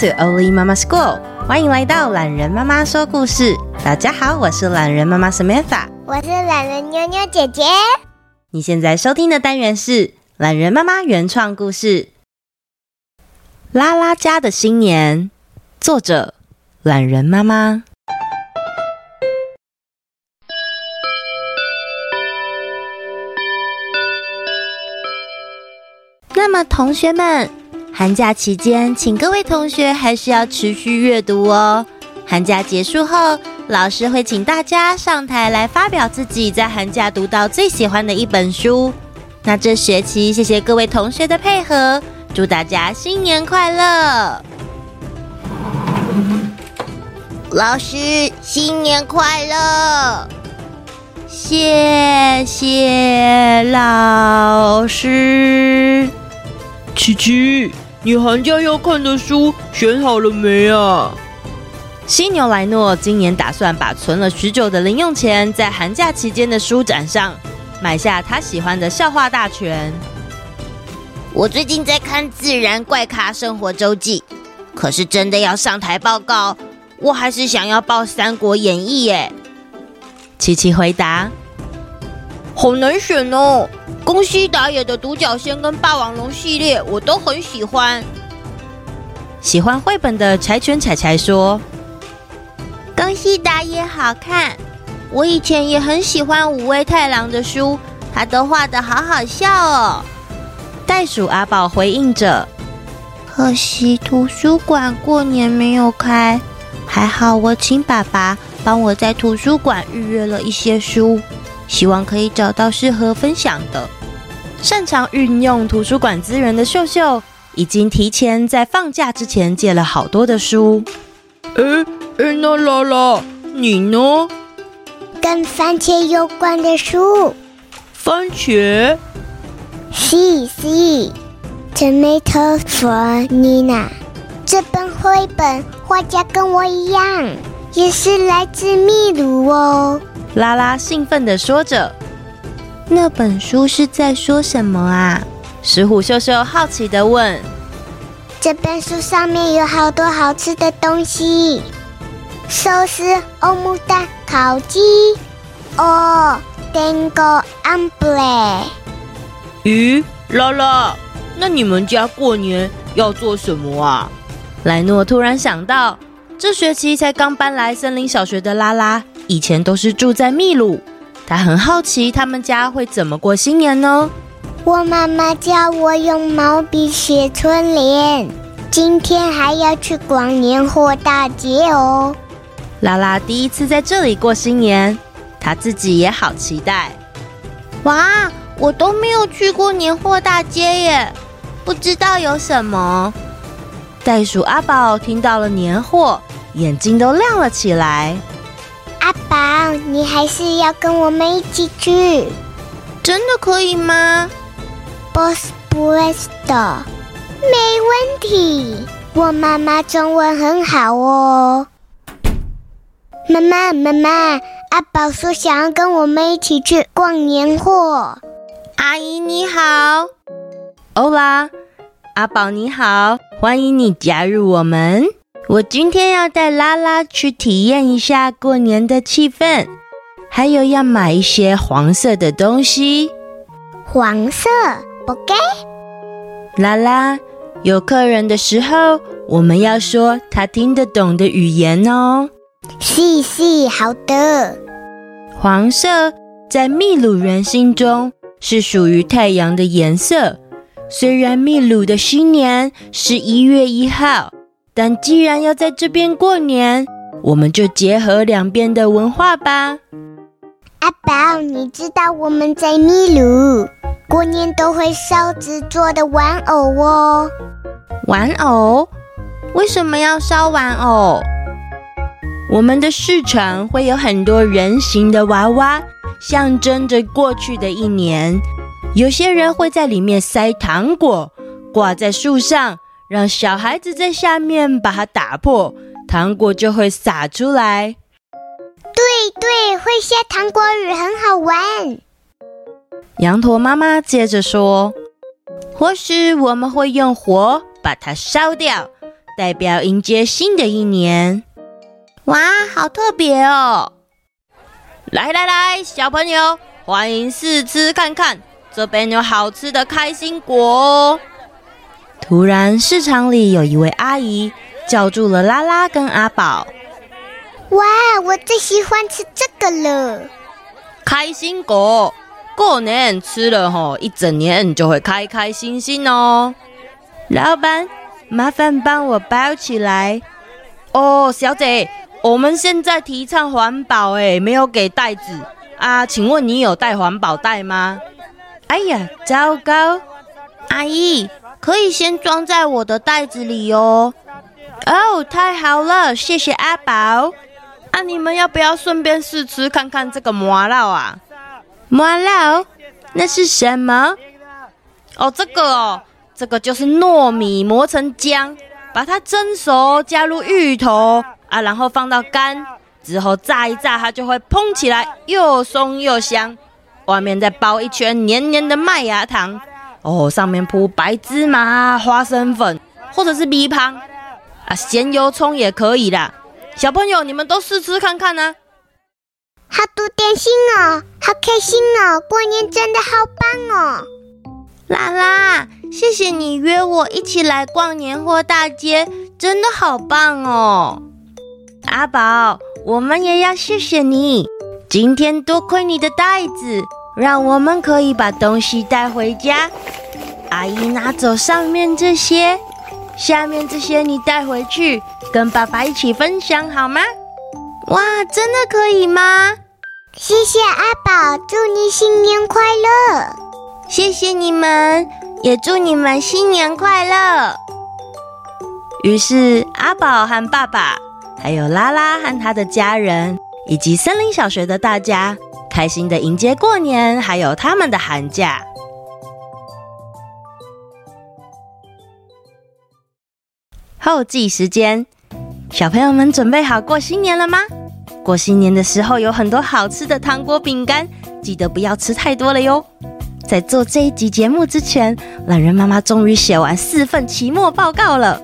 To Oli Mama School，欢迎来到懒人妈妈说故事。大家好，我是懒人妈妈 Samantha，我是懒人妞妞姐姐。你现在收听的单元是懒人妈妈原创故事《拉拉家的新年》，作者懒人妈妈。那么，同学们。寒假期间，请各位同学还是要持续阅读哦。寒假结束后，老师会请大家上台来发表自己在寒假读到最喜欢的一本书。那这学期，谢谢各位同学的配合，祝大家新年快乐！老师，新年快乐！谢谢老师。琪琪，你寒假要看的书选好了没啊？犀牛莱诺今年打算把存了许久的零用钱，在寒假期间的书展上买下他喜欢的笑话大全。我最近在看《自然怪咖生活周记》，可是真的要上台报告，我还是想要报《三国演义》耶。琪琪回答：“好难选哦。”宫西达也的独角仙跟霸王龙系列我都很喜欢。喜欢绘本的柴犬柴柴说：“宫西达也好看，我以前也很喜欢五味太郎的书，他都画的好好笑哦。”袋鼠阿宝回应着：“可惜图书馆过年没有开，还好我请爸爸帮我在图书馆预约了一些书。”希望可以找到适合分享的。擅长运用图书馆资源的秀秀，已经提前在放假之前借了好多的书。哎哎，那拉拉，你呢？跟番茄有关的书。番茄？是是，Tomato for Nina。这本绘本画家跟我一样，也是来自秘鲁哦。拉拉兴奋地说着：“那本书是在说什么啊？”石虎秀秀好奇的问：“这本书上面有好多好吃的东西，寿司、欧姆蛋、烤鸡。哦，Tengo hambre。咦，拉拉，那你们家过年要做什么啊？”莱诺突然想到，这学期才刚搬来森林小学的拉拉。以前都是住在秘鲁，他很好奇他们家会怎么过新年呢？我妈妈叫我用毛笔写春联，今天还要去逛年货大街哦。拉拉第一次在这里过新年，他自己也好期待。哇，我都没有去过年货大街耶，不知道有什么。袋鼠阿宝听到了年货，眼睛都亮了起来。阿宝，你还是要跟我们一起去，真的可以吗？Por supuesto，没问题。我妈妈中文很好哦。妈妈，妈妈，阿宝说想要跟我们一起去逛年货。阿姨你好，欧拉，阿宝你好，欢迎你加入我们。我今天要带拉拉去体验一下过年的气氛，还有要买一些黄色的东西。黄色，不给。拉拉，有客人的时候，我们要说他听得懂的语言哦。是是，好的。黄色在秘鲁人心中是属于太阳的颜色。虽然秘鲁的新年是一月一号，但既然要在这边过年，我们就结合两边的文化吧。阿宝，你知道我们在秘鲁过年都会烧纸做的玩偶哦。玩偶？为什么要烧玩偶？我们的市场会有很多人形的娃娃，象征着过去的一年。有些人会在里面塞糖果，挂在树上，让小孩子在下面把它打破，糖果就会洒出来。对对，会下糖果雨很好玩。羊驼妈妈接着说：“或许我们会用火把它烧掉，代表迎接新的一年。”哇，好特别哦！来来来，小朋友，欢迎试吃看看。这边有好吃的开心果哦！突然，市场里有一位阿姨叫住了拉拉跟阿宝。哇，我最喜欢吃这个了！开心果，过年吃了吼，一整年就会开开心心哦。老板，麻烦帮我包起来。哦，小姐，我们现在提倡环保，哎，没有给袋子啊？请问你有带环保袋吗？哎呀，糟糕！阿姨，可以先装在我的袋子里哦。哦，太好了，谢谢阿宝。啊，你们要不要顺便试吃看看这个麻辣啊？麻辣？那是什么？哦，这个哦，这个就是糯米磨成浆，把它蒸熟，加入芋头啊，然后放到干之后炸一炸，它就会蓬起来，又松又香。外面再包一圈黏黏的麦芽糖，哦，上面铺白芝麻、花生粉，或者是米香啊，咸油葱也可以啦。小朋友，你们都试吃看看呢、啊。好多点心哦，好开心哦，过年真的好棒哦！拉拉，谢谢你约我一起来逛年货大街，真的好棒哦。阿宝，我们也要谢谢你，今天多亏你的袋子。让我们可以把东西带回家。阿姨拿走上面这些，下面这些你带回去，跟爸爸一起分享好吗？哇，真的可以吗？谢谢阿宝，祝你新年快乐！谢谢你们，也祝你们新年快乐。于是阿宝和爸爸，还有拉拉和他的家人，以及森林小学的大家。开心的迎接过年，还有他们的寒假。后记时间，小朋友们准备好过新年了吗？过新年的时候有很多好吃的糖果、饼干，记得不要吃太多了哟。在做这一集节目之前，懒人妈妈终于写完四份期末报告了。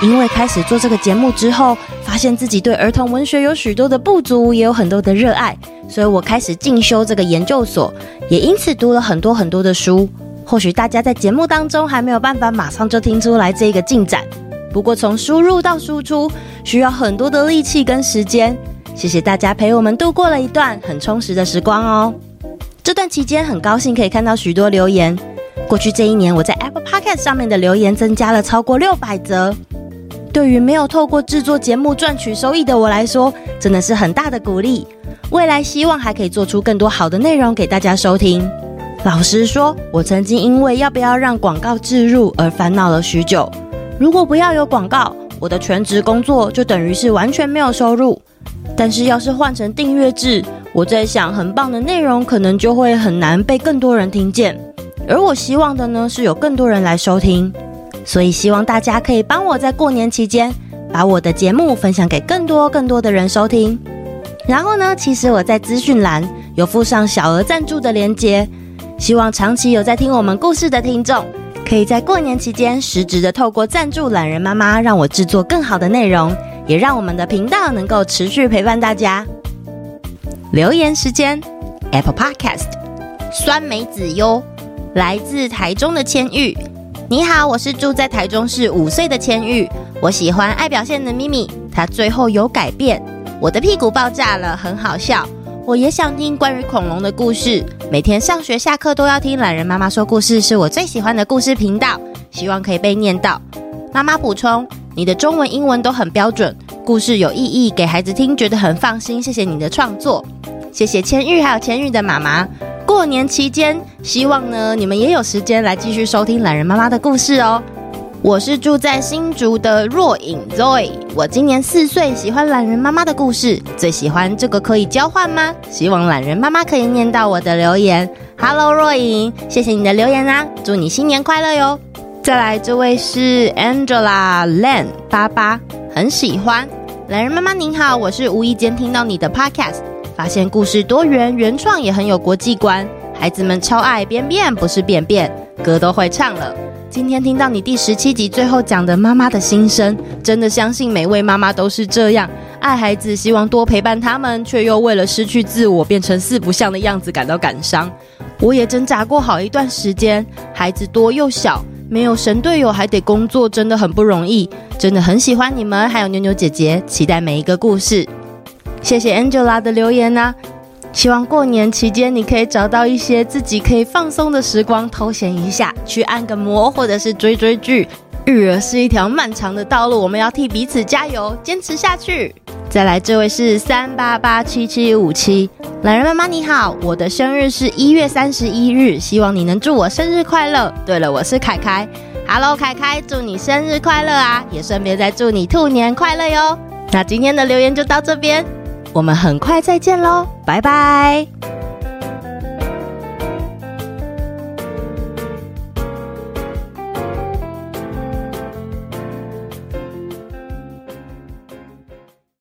因为开始做这个节目之后，发现自己对儿童文学有许多的不足，也有很多的热爱，所以我开始进修这个研究所，也因此读了很多很多的书。或许大家在节目当中还没有办法马上就听出来这个进展，不过从输入到输出需要很多的力气跟时间。谢谢大家陪我们度过了一段很充实的时光哦。这段期间很高兴可以看到许多留言，过去这一年我在 Apple Podcast 上面的留言增加了超过六百则。对于没有透过制作节目赚取收益的我来说，真的是很大的鼓励。未来希望还可以做出更多好的内容给大家收听。老实说，我曾经因为要不要让广告置入而烦恼了许久。如果不要有广告，我的全职工作就等于是完全没有收入。但是要是换成订阅制，我在想，很棒的内容可能就会很难被更多人听见。而我希望的呢，是有更多人来收听。所以希望大家可以帮我在过年期间把我的节目分享给更多更多的人收听。然后呢，其实我在资讯栏有附上小额赞助的连接，希望长期有在听我们故事的听众，可以在过年期间实质的透过赞助懒人妈妈，让我制作更好的内容，也让我们的频道能够持续陪伴大家。留言时间，Apple Podcast，酸梅子哟。来自台中的千玉。你好，我是住在台中市五岁的千玉。我喜欢爱表现的咪咪，她最后有改变。我的屁股爆炸了，很好笑。我也想听关于恐龙的故事。每天上学下课都要听懒人妈妈说故事，是我最喜欢的故事频道。希望可以被念到。妈妈补充，你的中文、英文都很标准，故事有意义，给孩子听觉得很放心。谢谢你的创作，谢谢千玉还有千玉的妈妈。过年期间，希望呢你们也有时间来继续收听懒人妈妈的故事哦。我是住在新竹的若影 Zoe，我今年四岁，喜欢懒人妈妈的故事，最喜欢这个可以交换吗？希望懒人妈妈可以念到我的留言。Hello，若影，谢谢你的留言啊，祝你新年快乐哟。再来，这位是 Angela Lan 八八，很喜欢懒人妈妈您好，我是无意间听到你的 Podcast。发现故事多元，原创也很有国际观，孩子们超爱便便不是便便，歌都会唱了。今天听到你第十七集最后讲的妈妈的心声，真的相信每位妈妈都是这样，爱孩子，希望多陪伴他们，却又为了失去自我变成四不像的样子感到感伤。我也挣扎过好一段时间，孩子多又小，没有神队友还得工作，真的很不容易。真的很喜欢你们，还有妞妞姐姐，期待每一个故事。谢谢 Angela 的留言呐，希望过年期间你可以找到一些自己可以放松的时光，偷闲一下，去按个摩，或者是追追剧。育儿是一条漫长的道路，我们要替彼此加油，坚持下去。再来，这位是三八八七七五七，懒人妈妈你好，我的生日是一月三十一日，希望你能祝我生日快乐。对了，我是凯凯，Hello 凯凯，祝你生日快乐啊，也顺便再祝你兔年快乐哟。那今天的留言就到这边。我们很快再见喽，拜拜。